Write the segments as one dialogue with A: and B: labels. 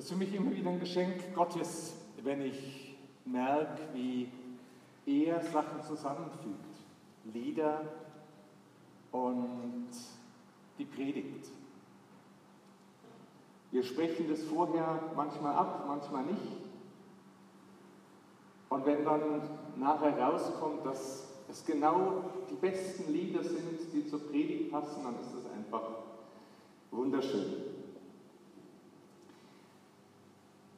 A: Das ist für mich immer wieder ein Geschenk Gottes, wenn ich merke, wie er Sachen zusammenfügt. Lieder und die Predigt. Wir sprechen das vorher manchmal ab, manchmal nicht. Und wenn dann nachher rauskommt, dass es genau die besten Lieder sind, die zur Predigt passen, dann ist es einfach wunderschön.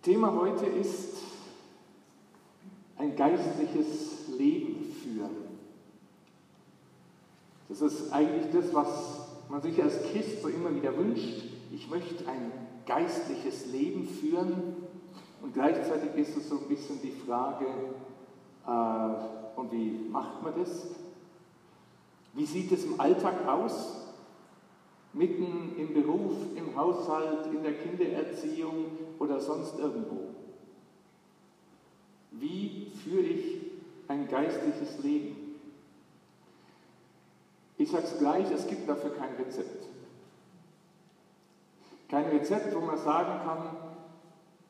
A: Thema heute ist ein geistliches Leben führen. Das ist eigentlich das, was man sich als Christ so immer wieder wünscht. Ich möchte ein geistliches Leben führen. Und gleichzeitig ist es so ein bisschen die Frage, äh, und wie macht man das? Wie sieht es im Alltag aus? Mitten im Beruf, im Haushalt, in der Kindererziehung oder sonst irgendwo. Wie führe ich ein geistliches Leben? Ich sage es gleich, es gibt dafür kein Rezept. Kein Rezept, wo man sagen kann,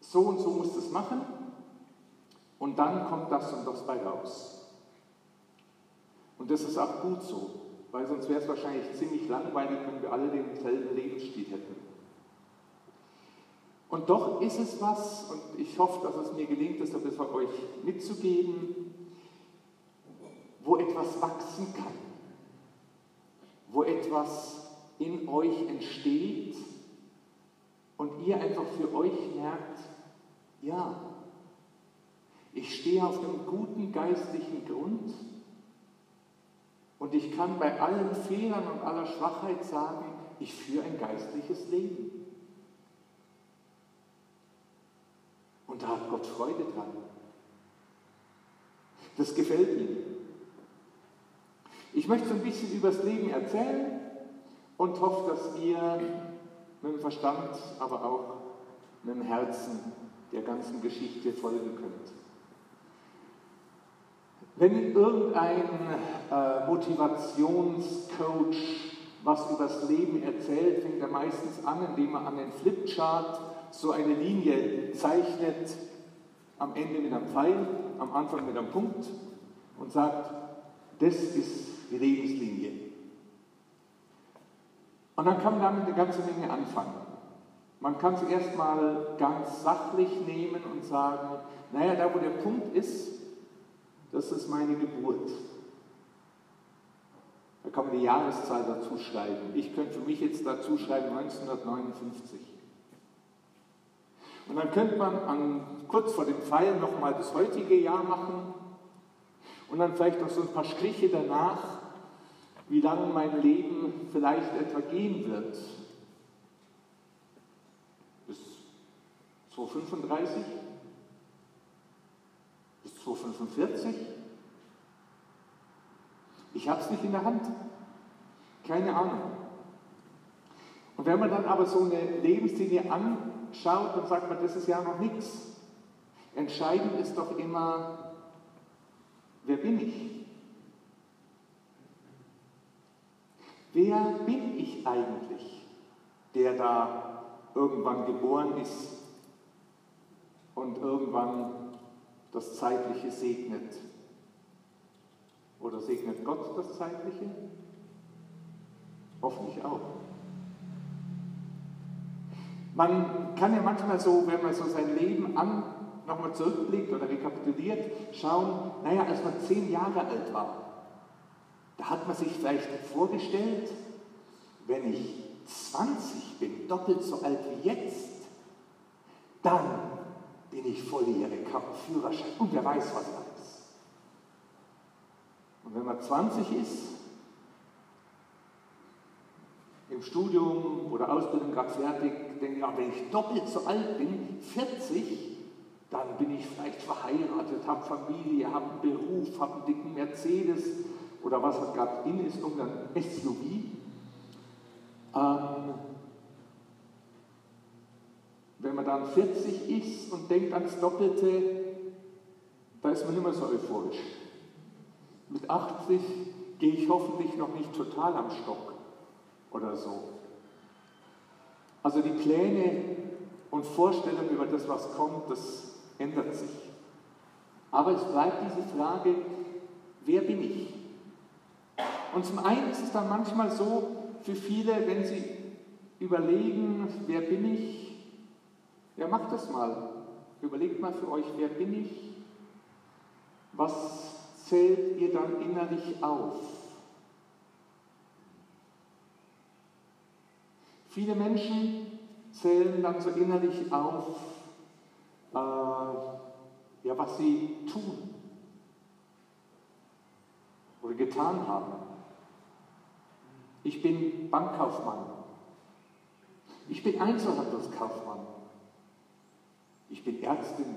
A: so und so muss das machen und dann kommt das und das bei raus. Und das ist auch gut so, weil sonst wäre es wahrscheinlich ziemlich langweilig, wenn wir alle denselben Lebensstil hätten. Und doch ist es was, und ich hoffe, dass es mir gelingt, das euch mitzugeben, wo etwas wachsen kann, wo etwas in euch entsteht und ihr einfach für euch merkt, ja, ich stehe auf einem guten geistlichen Grund und ich kann bei allen Fehlern und aller Schwachheit sagen, ich führe ein geistliches Leben. Und da hat Gott Freude dran. Das gefällt ihm. Ich möchte so ein bisschen über das Leben erzählen und hoffe, dass ihr mit dem Verstand, aber auch mit dem Herzen der ganzen Geschichte folgen könnt. Wenn irgendein äh, Motivationscoach was über das Leben erzählt, fängt er meistens an, indem er an den Flipchart so eine Linie zeichnet, am Ende mit einem Pfeil, am Anfang mit einem Punkt und sagt, das ist die Lebenslinie. Und dann kann man damit eine ganze Menge anfangen. Man kann es erstmal ganz sachlich nehmen und sagen, naja, da wo der Punkt ist, das ist meine Geburt. Da kann man die Jahreszahl dazu schreiben. Ich könnte für mich jetzt dazu schreiben 1959. Und dann könnte man an, kurz vor dem Pfeil nochmal das heutige Jahr machen und dann vielleicht noch so ein paar Striche danach, wie lange mein Leben vielleicht etwa gehen wird. Bis 235? 245? Ich habe es nicht in der Hand. Keine Ahnung. Und wenn man dann aber so eine Lebenslinie anschaut, dann sagt man, das ist ja noch nichts. Entscheidend ist doch immer, wer bin ich? Wer bin ich eigentlich, der da irgendwann geboren ist und irgendwann das Zeitliche segnet. Oder segnet Gott das Zeitliche? Hoffentlich auch. Man kann ja manchmal so, wenn man so sein Leben an, nochmal zurückblickt oder rekapituliert, schauen, naja, als man zehn Jahre alt war, da hat man sich vielleicht vorgestellt, wenn ich 20 bin, doppelt so alt wie jetzt, dann bin ich volljährig, habe einen Führerschein und wer weiß was alles. Und wenn man 20 ist, im Studium oder Ausbildung gerade fertig, denke ich, ja, wenn ich doppelt so alt bin, 40, dann bin ich vielleicht verheiratet, habe Familie, habe einen Beruf, habe einen dicken Mercedes oder was halt gerade in ist, irgendein SUV. Ähm, wenn man dann 40 ist und denkt ans Doppelte, da ist man immer so euphorisch. Mit 80 gehe ich hoffentlich noch nicht total am Stock oder so. Also die Pläne und Vorstellung über das, was kommt, das ändert sich. Aber es bleibt diese Frage, wer bin ich? Und zum einen ist es dann manchmal so für viele, wenn sie überlegen, wer bin ich? Ja, macht das mal. Überlegt mal für euch, wer bin ich? Was zählt ihr dann innerlich auf? Viele Menschen zählen dann so innerlich auf, äh, ja, was sie tun oder getan haben. Ich bin Bankkaufmann. Ich bin Einzelhandelskaufmann. Ich bin Ärztin.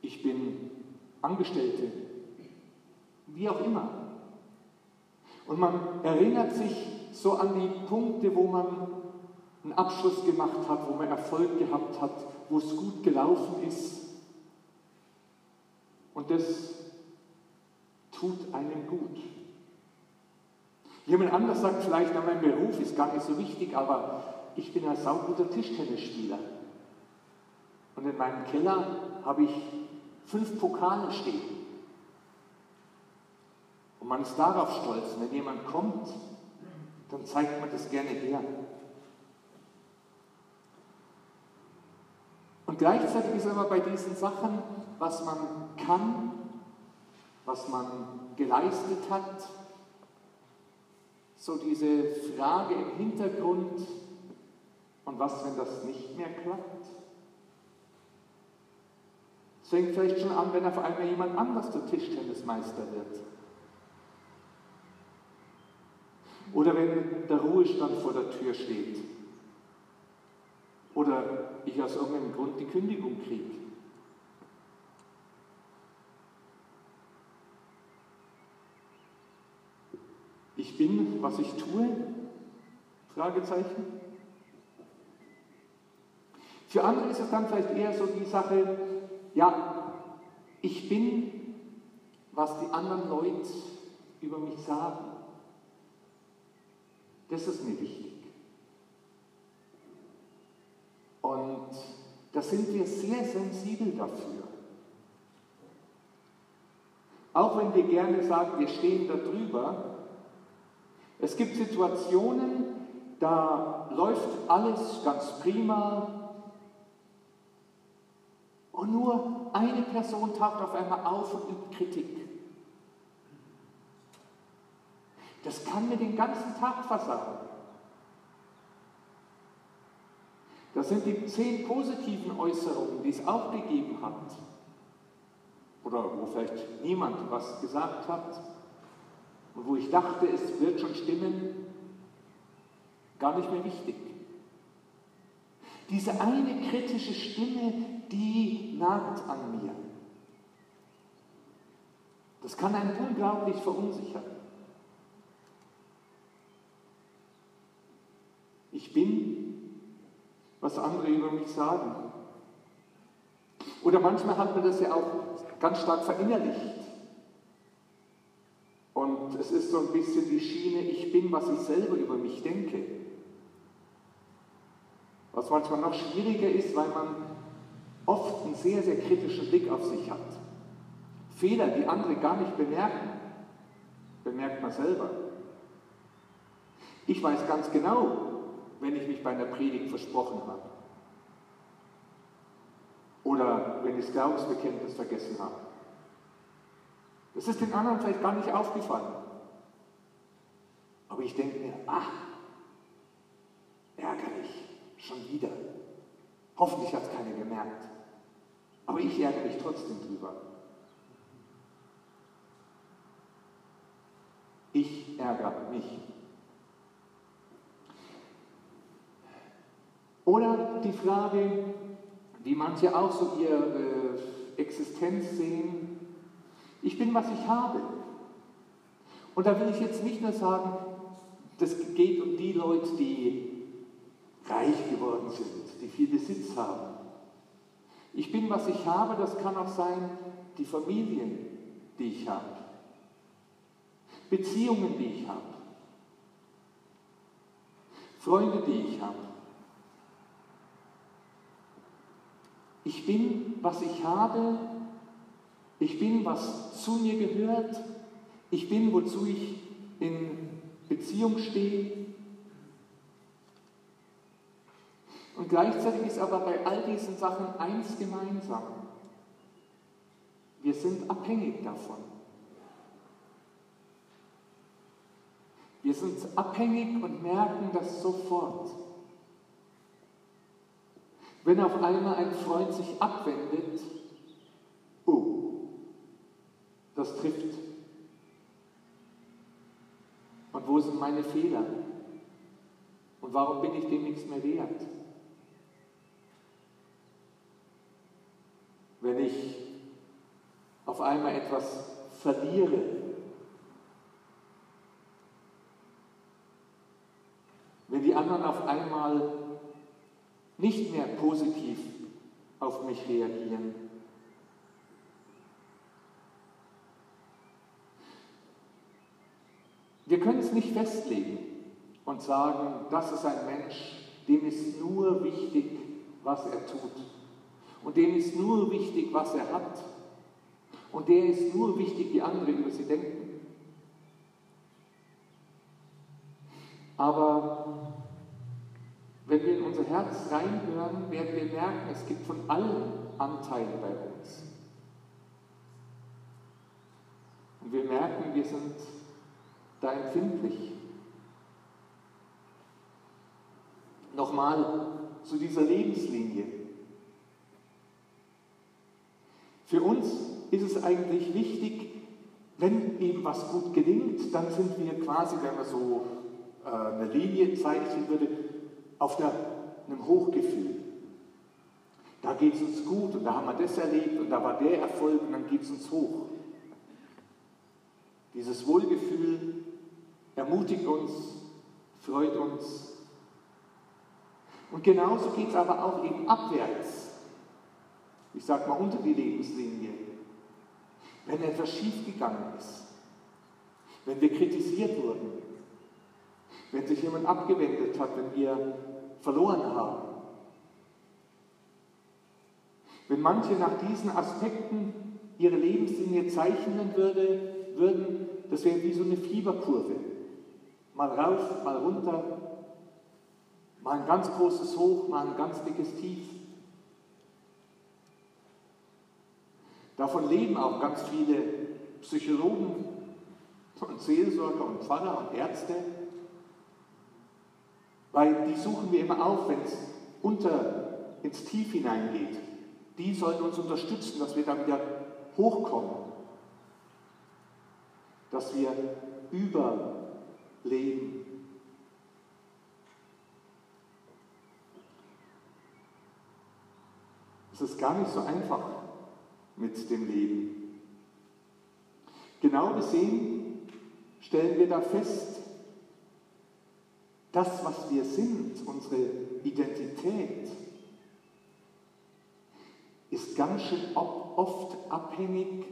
A: Ich bin Angestellte. Wie auch immer. Und man erinnert sich so an die Punkte, wo man einen Abschluss gemacht hat, wo man Erfolg gehabt hat, wo es gut gelaufen ist. Und das tut einem gut. Jemand anders sagt vielleicht, na, mein Beruf ist gar nicht so wichtig, aber ich bin ein sauguter Tischtennisspieler. Und in meinem Keller habe ich fünf Pokale stehen. Und man ist darauf stolz. wenn jemand kommt, dann zeigt man das gerne her. Und gleichzeitig ist aber bei diesen Sachen, was man kann, was man geleistet hat, so diese Frage im Hintergrund, und was, wenn das nicht mehr klappt? Es fängt vielleicht schon an, wenn auf einmal jemand anders der Tischtennismeister wird. Oder wenn der Ruhestand vor der Tür steht. Oder ich aus irgendeinem Grund die Kündigung kriege. Ich bin, was ich tue? Fragezeichen. Für andere ist es dann vielleicht eher so die Sache, ja, ich bin, was die anderen Leute über mich sagen. Das ist mir wichtig. Und da sind wir sehr sensibel dafür. Auch wenn wir gerne sagen, wir stehen da drüber, es gibt Situationen, da läuft alles ganz prima und nur eine Person taucht auf einmal auf und übt Kritik. Das kann mir den ganzen Tag versagen. Das sind die zehn positiven Äußerungen, die es auch gegeben hat. Oder wo vielleicht niemand was gesagt hat und wo ich dachte, es wird schon stimmen, gar nicht mehr wichtig. Diese eine kritische Stimme, die nagt an mir. Das kann einen unglaublich verunsichern. Ich bin, was andere über mich sagen. Oder manchmal hat man das ja auch ganz stark verinnerlicht. Und es ist so ein bisschen die Schiene, ich bin, was ich selber über mich denke. Was manchmal noch schwieriger ist, weil man oft einen sehr, sehr kritischen Blick auf sich hat. Fehler, die andere gar nicht bemerken, bemerkt man selber. Ich weiß ganz genau, wenn ich mich bei einer Predigt versprochen habe. Oder wenn ich das Glaubensbekenntnis vergessen habe. Das ist den anderen vielleicht gar nicht aufgefallen. Aber ich denke mir, ach, ärgerlich, schon wieder. Hoffentlich hat es keiner gemerkt. Aber ich ärgere mich trotzdem drüber. Ich ärgere mich. Oder die Frage, wie manche auch so ihre Existenz sehen, ich bin, was ich habe. Und da will ich jetzt nicht nur sagen, das geht um die Leute, die reich geworden sind, die viel Besitz haben. Ich bin, was ich habe, das kann auch sein, die Familien, die ich habe. Beziehungen, die ich habe. Freunde, die ich habe. Ich bin, was ich habe. Ich bin, was zu mir gehört. Ich bin, wozu ich in Beziehung stehe. Und gleichzeitig ist aber bei all diesen Sachen eins gemeinsam. Wir sind abhängig davon. Wir sind abhängig und merken das sofort. Wenn auf einmal ein Freund sich abwendet, oh, das trifft. Und wo sind meine Fehler? Und warum bin ich dem nichts mehr wert? Wenn ich auf einmal etwas verliere, wenn die anderen auf einmal nicht mehr positiv auf mich reagieren. Wir können es nicht festlegen und sagen, das ist ein Mensch, dem ist nur wichtig, was er tut. Und dem ist nur wichtig, was er hat. Und der ist nur wichtig, wie andere über sie denken. Aber wenn wir in unser Herz reinhören, werden wir merken, es gibt von allen Anteilen bei uns. Und wir merken, wir sind da empfindlich. Nochmal zu dieser Lebenslinie. Für uns ist es eigentlich wichtig, wenn eben was gut gelingt, dann sind wir quasi, wenn man so äh, eine Linie zeichnen würde, auf der, einem Hochgefühl. Da geht es uns gut und da haben wir das erlebt und da war der Erfolg und dann geht es uns hoch. Dieses Wohlgefühl ermutigt uns, freut uns. Und genauso geht es aber auch eben abwärts. Ich sage mal unter die Lebenslinie. Wenn etwas schiefgegangen ist, wenn wir kritisiert wurden, wenn sich jemand abgewendet hat, wenn wir verloren haben. Wenn manche nach diesen Aspekten ihre Lebenslinie zeichnen würde, würden, das wäre wie so eine Fieberkurve. Mal rauf, mal runter, mal ein ganz großes Hoch, mal ein ganz dickes Tief. Davon leben auch ganz viele Psychologen und Seelsorger und Pfarrer und Ärzte. Weil die suchen wir immer auf, wenn es unter ins Tief hineingeht. Die sollen uns unterstützen, dass wir dann wieder hochkommen. Dass wir überleben. Es ist gar nicht so einfach mit dem Leben. Genau gesehen stellen wir da fest, das, was wir sind, unsere Identität, ist ganz schön oft abhängig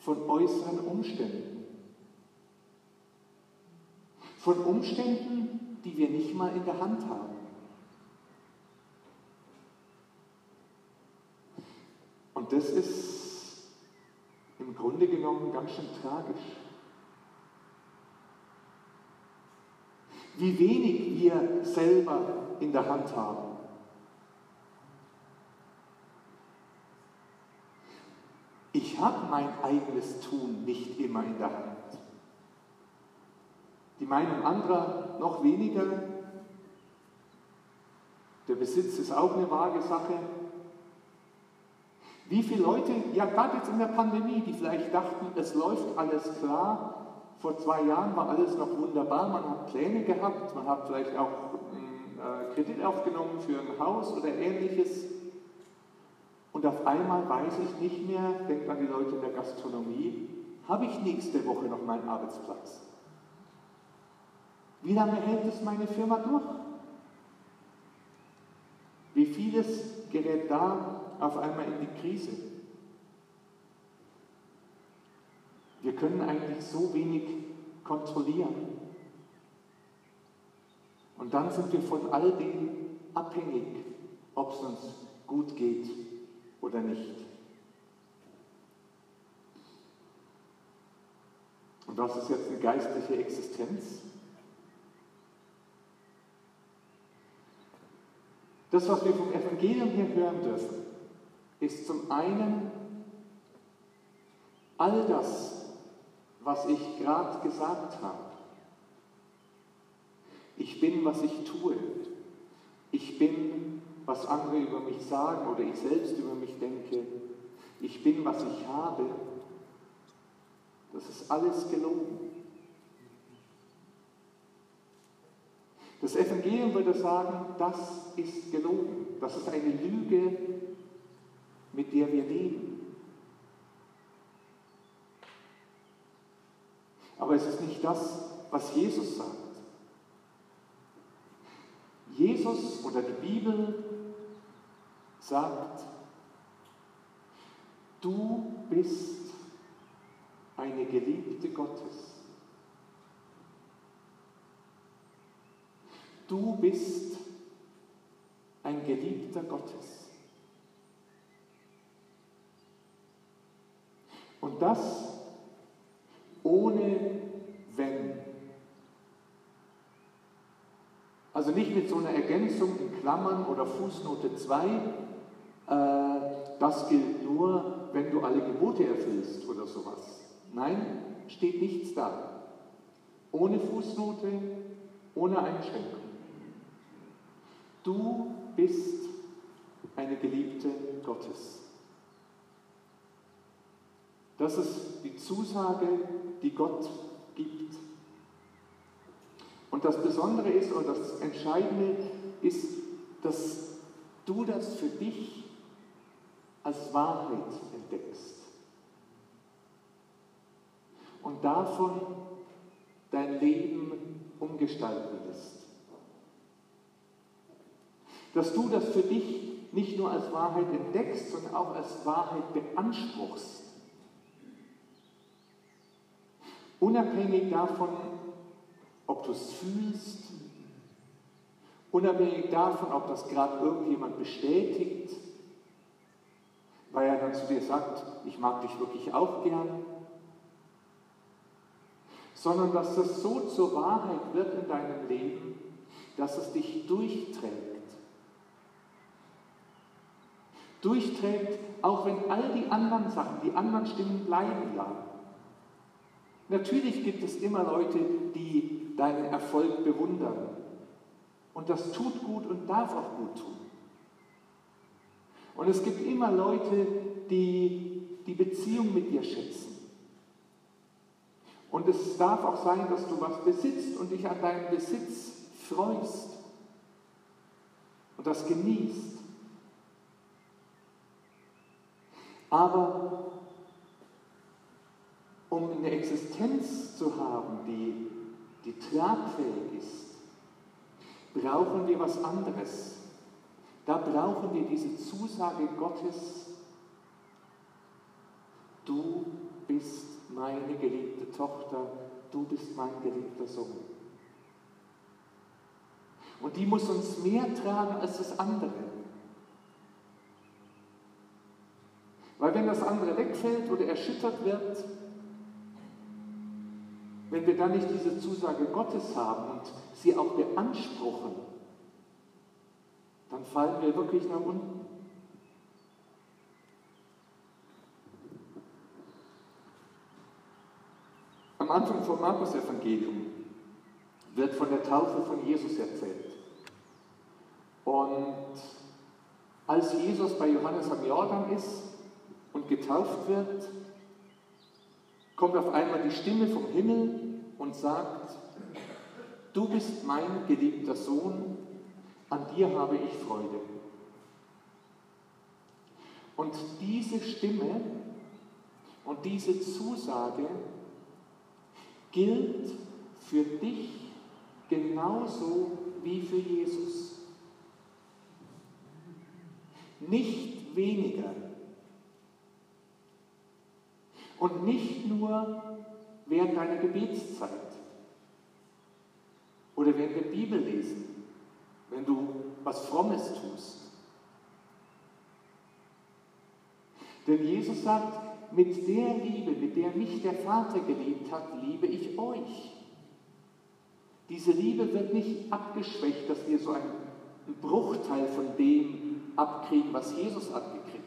A: von äußeren Umständen. Von Umständen, die wir nicht mal in der Hand haben. Und das ist im Grunde genommen ganz schön tragisch. wie wenig wir selber in der Hand haben. Ich habe mein eigenes Tun nicht immer in der Hand. Die Meinung anderer noch weniger. Der Besitz ist auch eine vage Sache. Wie viele Leute, ja gerade jetzt in der Pandemie, die vielleicht dachten, es läuft alles klar, vor zwei Jahren war alles noch wunderbar, man hat Pläne gehabt, man hat vielleicht auch einen äh, Kredit aufgenommen für ein Haus oder ähnliches. Und auf einmal weiß ich nicht mehr, denkt an die Leute in der Gastronomie, habe ich nächste Woche noch meinen Arbeitsplatz? Wie lange hält es meine Firma durch? Wie vieles gerät da auf einmal in die Krise? Wir können eigentlich so wenig kontrollieren. Und dann sind wir von all dem abhängig, ob es uns gut geht oder nicht. Und was ist jetzt eine geistliche Existenz? Das, was wir vom Evangelium her hören dürfen, ist zum einen all das, was ich gerade gesagt habe. Ich bin, was ich tue. Ich bin, was andere über mich sagen oder ich selbst über mich denke. Ich bin, was ich habe. Das ist alles gelogen. Das Evangelium würde sagen, das ist gelogen. Das ist eine Lüge, mit der wir leben. Aber es ist nicht das, was Jesus sagt. Jesus oder die Bibel sagt, du bist eine Geliebte Gottes. Du bist ein Geliebter Gottes. Und das ohne Wenn. Also nicht mit so einer Ergänzung in Klammern oder Fußnote 2, äh, das gilt nur, wenn du alle Gebote erfüllst oder sowas. Nein, steht nichts da. Ohne Fußnote, ohne Einschränkung. Du bist eine Geliebte Gottes. Das ist die Zusage, die Gott gibt. Und das Besondere ist und das Entscheidende ist, dass du das für dich als Wahrheit entdeckst und davon dein Leben umgestalten lässt dass du das für dich nicht nur als Wahrheit entdeckst, sondern auch als Wahrheit beanspruchst. Unabhängig davon, ob du es fühlst, unabhängig davon, ob das gerade irgendjemand bestätigt, weil er dann zu dir sagt, ich mag dich wirklich auch gern, sondern dass das so zur Wahrheit wird in deinem Leben, dass es dich durchträgt durchträgt, auch wenn all die anderen Sachen, die anderen Stimmen bleiben ja. Natürlich gibt es immer Leute, die deinen Erfolg bewundern. Und das tut gut und darf auch gut tun. Und es gibt immer Leute, die die Beziehung mit dir schätzen. Und es darf auch sein, dass du was besitzt und dich an deinem Besitz freust und das genießt. Aber um eine Existenz zu haben, die, die tragfähig ist, brauchen wir was anderes. Da brauchen wir diese Zusage Gottes, du bist meine geliebte Tochter, du bist mein geliebter Sohn. Und die muss uns mehr tragen als das andere. Weil wenn das andere wegfällt oder erschüttert wird, wenn wir dann nicht diese Zusage Gottes haben und sie auch beanspruchen, dann fallen wir wirklich nach unten. Am Anfang vom Markus-Evangelium wird von der Taufe von Jesus erzählt. Und als Jesus bei Johannes am Jordan ist, und getauft wird, kommt auf einmal die Stimme vom Himmel und sagt, du bist mein geliebter Sohn, an dir habe ich Freude. Und diese Stimme und diese Zusage gilt für dich genauso wie für Jesus. Nicht weniger und nicht nur während deiner Gebetszeit oder während der Bibel lesen, wenn du was Frommes tust. Denn Jesus sagt, mit der Liebe, mit der mich der Vater geliebt hat, liebe ich euch. Diese Liebe wird nicht abgeschwächt, dass wir so einen Bruchteil von dem abkriegen, was Jesus abgekriegt hat.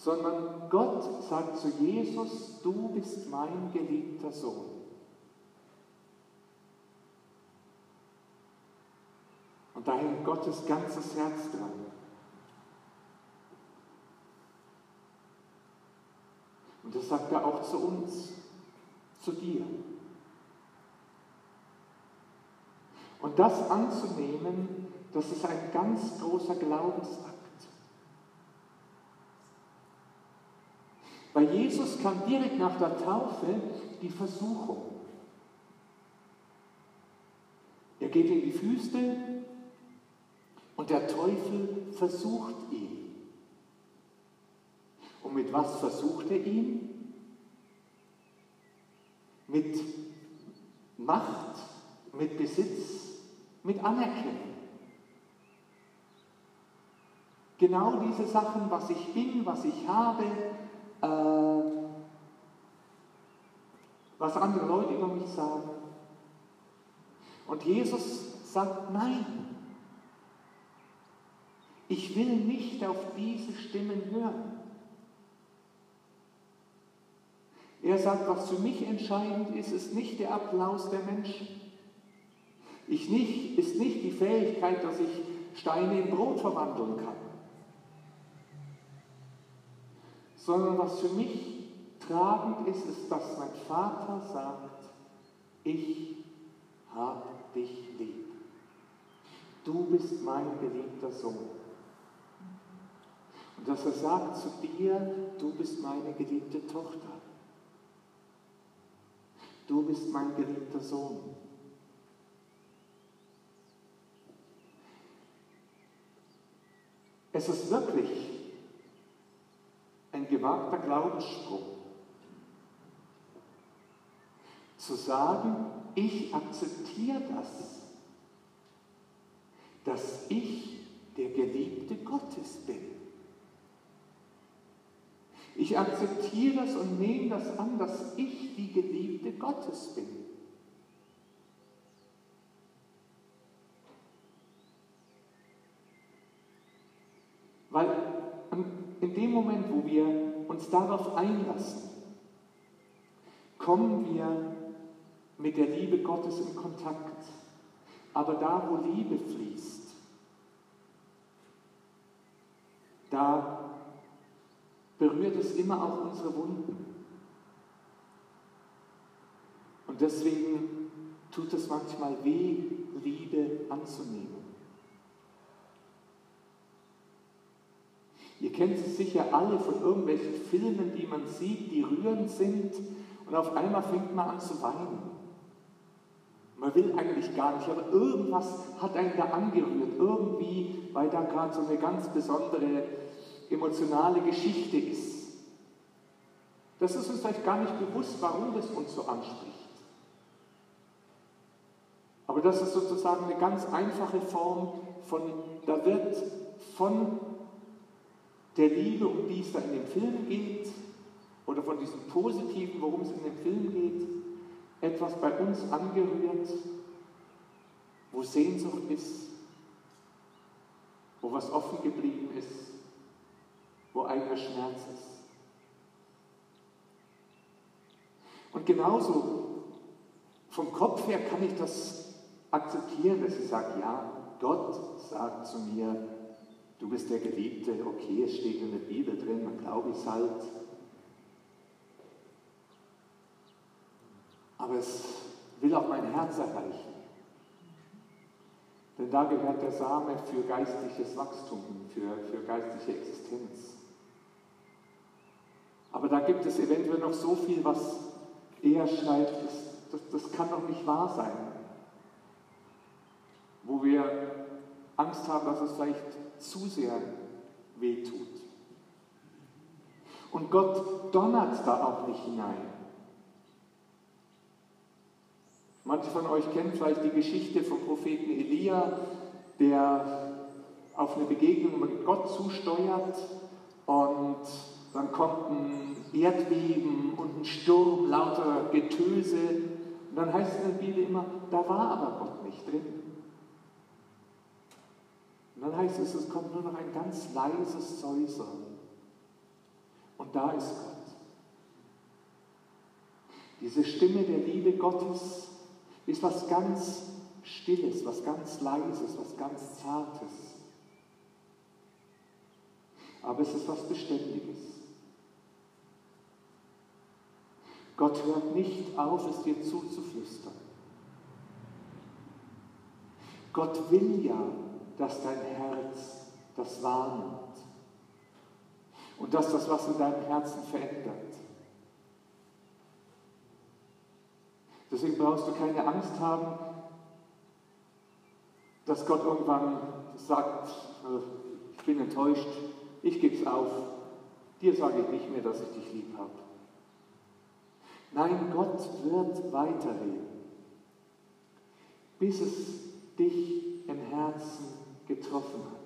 A: Sondern Gott sagt zu Jesus, du bist mein geliebter Sohn. Und da hängt Gottes ganzes Herz dran. Und das sagt er auch zu uns, zu dir. Und das anzunehmen, das ist ein ganz großer Glaubensakt. Bei Jesus kam direkt nach der Taufe die Versuchung. Er geht in die Wüste und der Teufel versucht ihn. Und mit was versucht er ihn? Mit Macht, mit Besitz, mit Anerkennung. Genau diese Sachen, was ich bin, was ich habe, äh, was andere Leute über mich sagen. Und Jesus sagt, nein, ich will nicht auf diese Stimmen hören. Er sagt, was für mich entscheidend ist, ist nicht der Applaus der Menschen. Ich nicht, ist nicht die Fähigkeit, dass ich Steine in Brot verwandeln kann, sondern was für mich tragend ist, ist, dass mein Vater sagt, ich habe dich lieb. Du bist mein geliebter Sohn. Und dass er sagt zu dir, du bist meine geliebte Tochter. Du bist mein geliebter Sohn. Es ist wirklich gewagter Glaubensspruch, zu sagen, ich akzeptiere das, dass ich der Geliebte Gottes bin. Ich akzeptiere das und nehme das an, dass ich die Geliebte Gottes bin. Weil in dem Moment, wo wir uns darauf einlassen, kommen wir mit der Liebe Gottes in Kontakt. Aber da, wo Liebe fließt, da berührt es immer auch unsere Wunden. Und deswegen tut es manchmal weh, Liebe anzunehmen. Ihr kennt es sicher alle von irgendwelchen Filmen, die man sieht, die rührend sind und auf einmal fängt man an zu weinen. Man will eigentlich gar nicht, aber irgendwas hat einen da angerührt, irgendwie, weil da gerade so eine ganz besondere emotionale Geschichte ist. Das ist uns vielleicht gar nicht bewusst, warum das uns so anspricht. Aber das ist sozusagen eine ganz einfache Form von, da wird von der Liebe, um die es da in dem Film geht, oder von diesem Positiven, worum es in dem Film geht, etwas bei uns angerührt, wo Sehnsucht ist, wo was offen geblieben ist, wo eigener Schmerz ist. Und genauso vom Kopf her kann ich das akzeptieren, dass ich sage, ja, Gott sagt zu mir, du bist der Geliebte, okay, es steht in der Bibel drin, man glaube es halt. Aber es will auch mein Herz erreichen. Denn da gehört der Same für geistliches Wachstum, für, für geistliche Existenz. Aber da gibt es eventuell noch so viel, was er schreibt, das, das, das kann doch nicht wahr sein. Wo wir Angst haben, dass es vielleicht zu sehr wehtut. Und Gott donnert da auch nicht hinein. Manche von euch kennen vielleicht die Geschichte vom Propheten Elia, der auf eine Begegnung mit Gott zusteuert und dann kommt ein Erdbeben und ein Sturm, lauter Getöse. Und dann heißt es in der Bibel immer, da war aber Gott nicht drin. Und dann heißt es, es kommt nur noch ein ganz leises Säusern. Und da ist Gott. Diese Stimme der Liebe Gottes ist was ganz Stilles, was ganz Leises, was ganz Zartes. Aber es ist was Beständiges. Gott hört nicht auf, es dir zuzuflüstern. Gott will ja, dass dein Herz das wahrnimmt und dass das was in deinem Herzen verändert. Deswegen brauchst du keine Angst haben, dass Gott irgendwann sagt, äh, ich bin enttäuscht, ich gebe es auf, dir sage ich nicht mehr, dass ich dich lieb habe. Nein, Gott wird weiterreden, bis es dich im Herzen getroffen hat.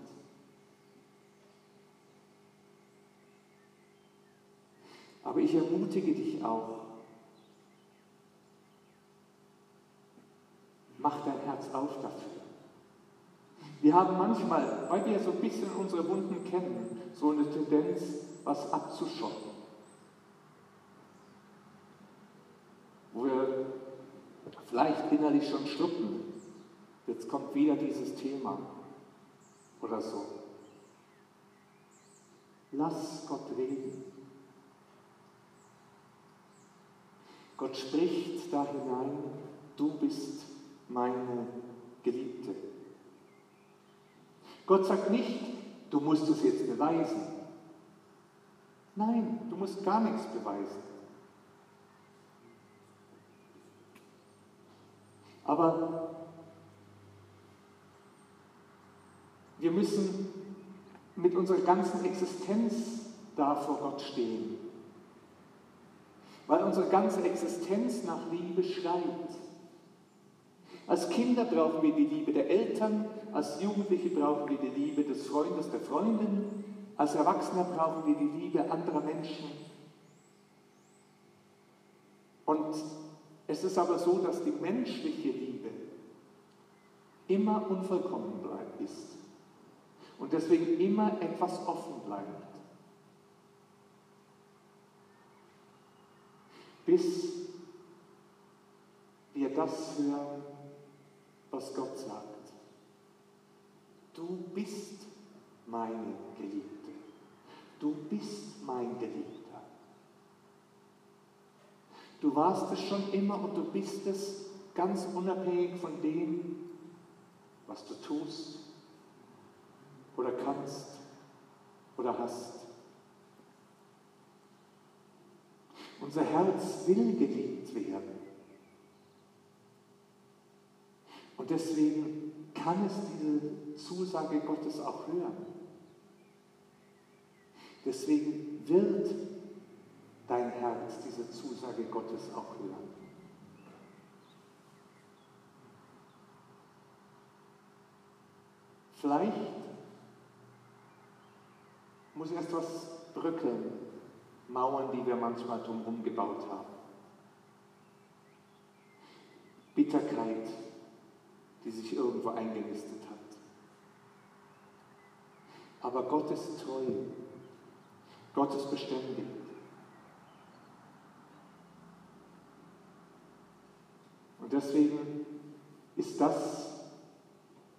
A: Aber ich ermutige dich auch, Mach dein Herz auf dafür. Wir haben manchmal, weil wir so ein bisschen unsere Wunden kennen, so eine Tendenz, was abzuschotten. Wo wir vielleicht innerlich schon schlucken. Jetzt kommt wieder dieses Thema oder so. Lass Gott reden. Gott spricht da hinein, du bist meine Geliebte. Gott sagt nicht, du musst es jetzt beweisen. Nein, du musst gar nichts beweisen. Aber wir müssen mit unserer ganzen Existenz da vor Gott stehen, weil unsere ganze Existenz nach Liebe schreit. Als Kinder brauchen wir die Liebe der Eltern, als Jugendliche brauchen wir die Liebe des Freundes, der Freundin, als Erwachsener brauchen wir die Liebe anderer Menschen. Und es ist aber so, dass die menschliche Liebe immer unvollkommen bleibt ist und deswegen immer etwas offen bleibt. Bis wir das hören, was Gott sagt. Du bist meine Geliebte. Du bist mein Geliebter. Du warst es schon immer und du bist es ganz unabhängig von dem, was du tust oder kannst oder hast. Unser Herz will geliebt werden. Und deswegen kann es diese Zusage Gottes auch hören. Deswegen wird dein Herz diese Zusage Gottes auch hören. Vielleicht muss erst was bröckeln, Mauern, die wir manchmal drumherum gebaut haben. Bitterkeit, die sich irgendwo eingenistet hat. Aber Gott ist treu. Gott ist beständig. Und deswegen ist das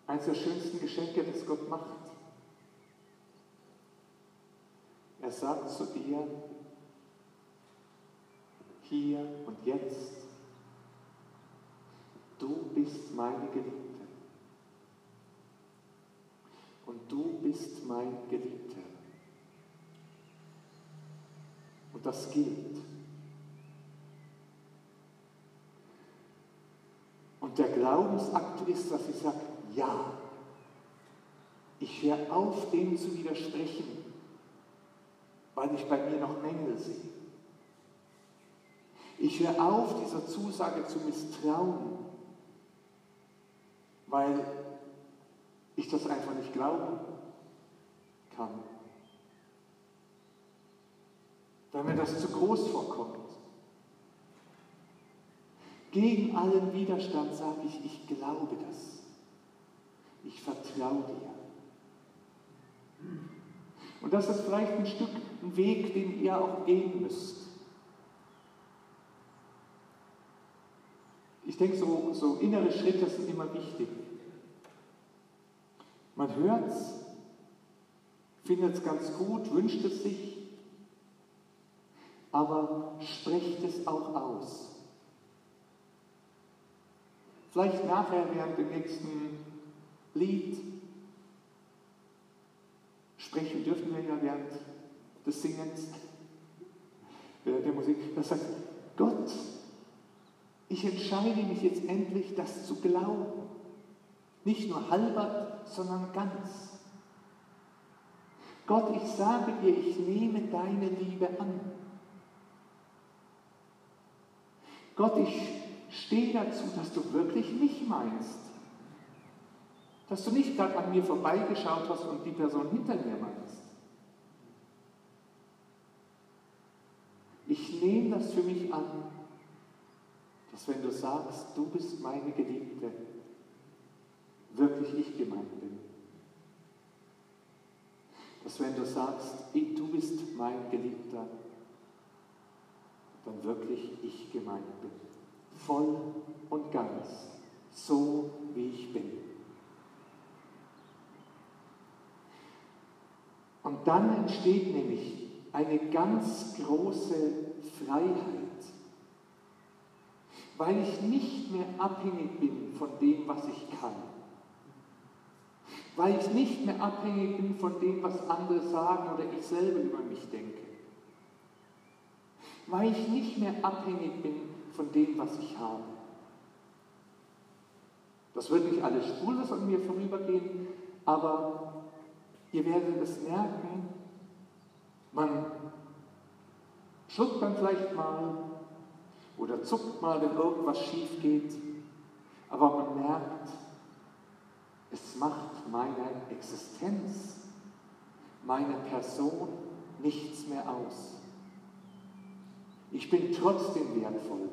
A: eines der schönsten Geschenke, das Gott macht. Er sagt zu dir, hier und jetzt, du bist meine Geliebte. Und du bist mein Geliebter. Und das gilt. Und der Glaubensakt ist, dass ich sage, ja, ich höre auf, dem zu widersprechen, weil ich bei mir noch Mängel sehe. Ich höre auf, dieser Zusage zu misstrauen, weil ich das einfach nicht glauben kann. Weil mir das zu groß vorkommt. Gegen allen Widerstand sage ich, ich glaube das. Ich vertraue dir. Und das ist vielleicht ein Stück Weg, den ihr auch gehen müsst. Ich denke, so, so innere Schritte sind immer wichtig. Man hört es, findet es ganz gut, wünscht es sich, aber sprecht es auch aus. Vielleicht nachher während dem nächsten Lied sprechen dürfen wir ja während des Singens, während der Musik. Das heißt, Gott, ich entscheide mich jetzt endlich, das zu glauben. Nicht nur halber, sondern ganz. Gott, ich sage dir, ich nehme deine Liebe an. Gott, ich stehe dazu, dass du wirklich mich meinst. Dass du nicht gerade an mir vorbeigeschaut hast und die Person hinter mir meinst. Ich nehme das für mich an, dass wenn du sagst, du bist meine Geliebte, wirklich ich gemeint bin. Dass wenn du sagst, du bist mein Geliebter, dann wirklich ich gemeint bin. Voll und ganz, so wie ich bin. Und dann entsteht nämlich eine ganz große Freiheit, weil ich nicht mehr abhängig bin von dem, was ich kann, weil ich nicht mehr abhängig bin von dem, was andere sagen oder ich selber über mich denke, weil ich nicht mehr abhängig bin von dem, was ich habe. Das wird nicht alles spurlos an mir vorübergehen, aber Ihr werdet es merken, man schluckt dann vielleicht mal oder zuckt mal, wenn irgendwas schief geht, aber man merkt, es macht meiner Existenz, meiner Person nichts mehr aus. Ich bin trotzdem wertvoll.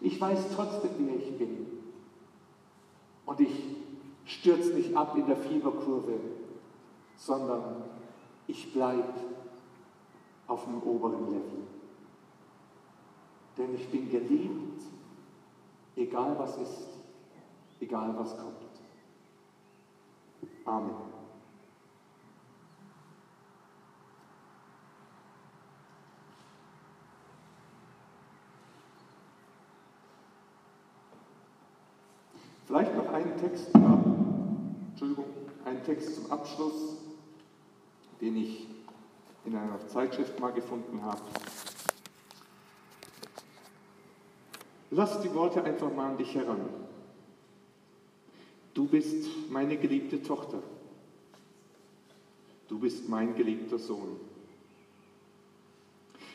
A: Ich weiß trotzdem, wer ich bin. Und ich stürze nicht ab in der Fieberkurve sondern ich bleibe auf dem oberen Level. Denn ich bin geliebt, egal was ist, egal was kommt. Amen. Vielleicht noch einen Text, Entschuldigung, einen Text zum Abschluss den ich in einer Zeitschrift mal gefunden habe. Lass die Worte einfach mal an dich heran. Du bist meine geliebte Tochter. Du bist mein geliebter Sohn.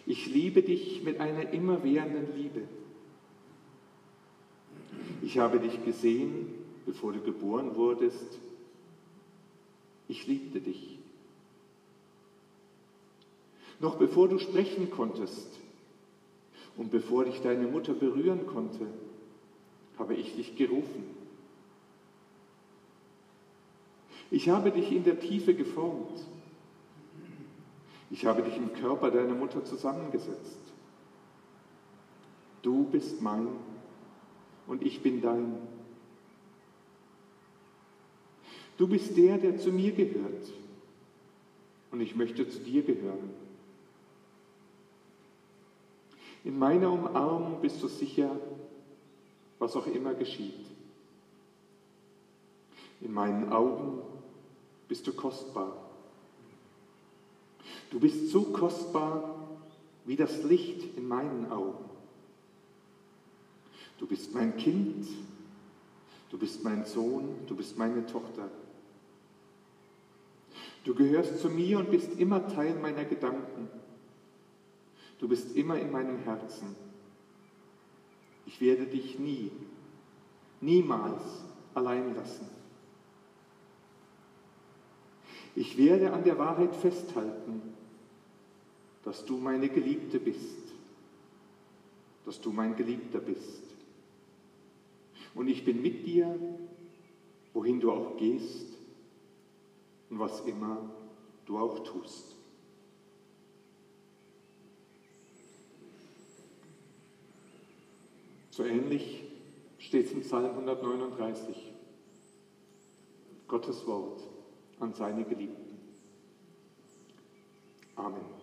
A: Ich liebe dich mit einer immerwährenden Liebe. Ich habe dich gesehen, bevor du geboren wurdest. Ich liebte dich. Noch bevor du sprechen konntest und bevor dich deine Mutter berühren konnte, habe ich dich gerufen. Ich habe dich in der Tiefe geformt. Ich habe dich im Körper deiner Mutter zusammengesetzt. Du bist mein und ich bin dein. Du bist der, der zu mir gehört und ich möchte zu dir gehören. In meiner Umarmung bist du sicher, was auch immer geschieht. In meinen Augen bist du kostbar. Du bist so kostbar wie das Licht in meinen Augen. Du bist mein Kind, du bist mein Sohn, du bist meine Tochter. Du gehörst zu mir und bist immer Teil meiner Gedanken. Du bist immer in meinem Herzen. Ich werde dich nie, niemals allein lassen. Ich werde an der Wahrheit festhalten, dass du meine Geliebte bist, dass du mein Geliebter bist. Und ich bin mit dir, wohin du auch gehst und was immer du auch tust. So ähnlich steht es im Psalm 139. Gottes Wort an seine Geliebten. Amen.